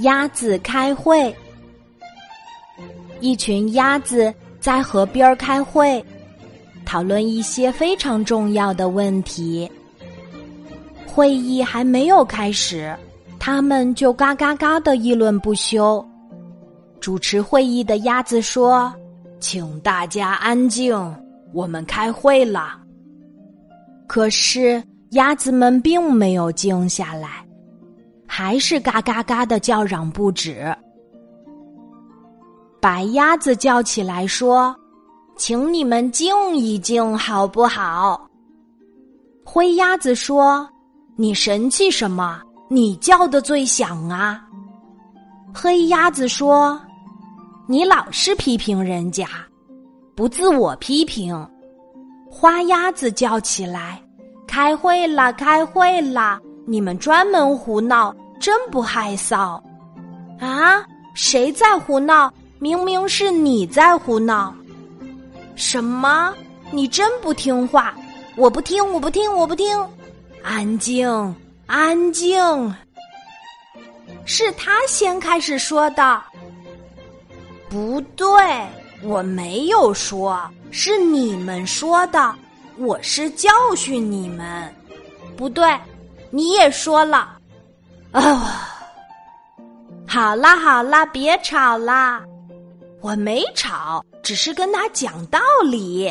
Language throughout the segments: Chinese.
鸭子开会。一群鸭子在河边开会，讨论一些非常重要的问题。会议还没有开始，他们就嘎嘎嘎的议论不休。主持会议的鸭子说：“请大家安静，我们开会了。”可是鸭子们并没有静下来。还是嘎嘎嘎的叫嚷不止。白鸭子叫起来说：“请你们静一静，好不好？”灰鸭子说：“你神气什么？你叫的最响啊！”黑鸭子说：“你老是批评人家，不自我批评。”花鸭子叫起来：“开会了，开会了！你们专门胡闹！”真不害臊，啊！谁在胡闹？明明是你在胡闹。什么？你真不听话！我不听，我不听，我不听！安静，安静！是他先开始说的。不对，我没有说，是你们说的。我是教训你们。不对，你也说了。哦！好啦好啦，别吵啦！我没吵，只是跟他讲道理。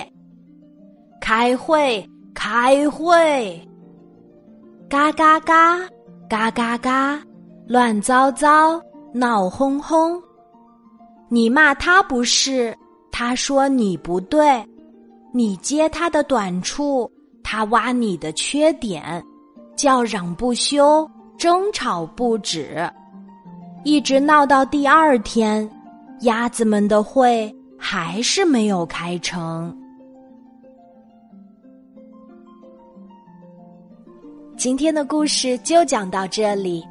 开会，开会！嘎嘎嘎，嘎嘎嘎，乱糟糟，闹哄哄。你骂他不是，他说你不对；你揭他的短处，他挖你的缺点，叫嚷不休。争吵不止，一直闹到第二天，鸭子们的会还是没有开成。今天的故事就讲到这里，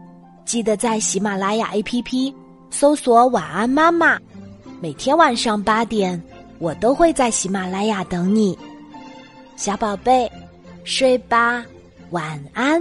记得在喜马拉雅 APP 搜索“晚安妈妈”，每天晚上八点，我都会在喜马拉雅等你，小宝贝，睡吧，晚安。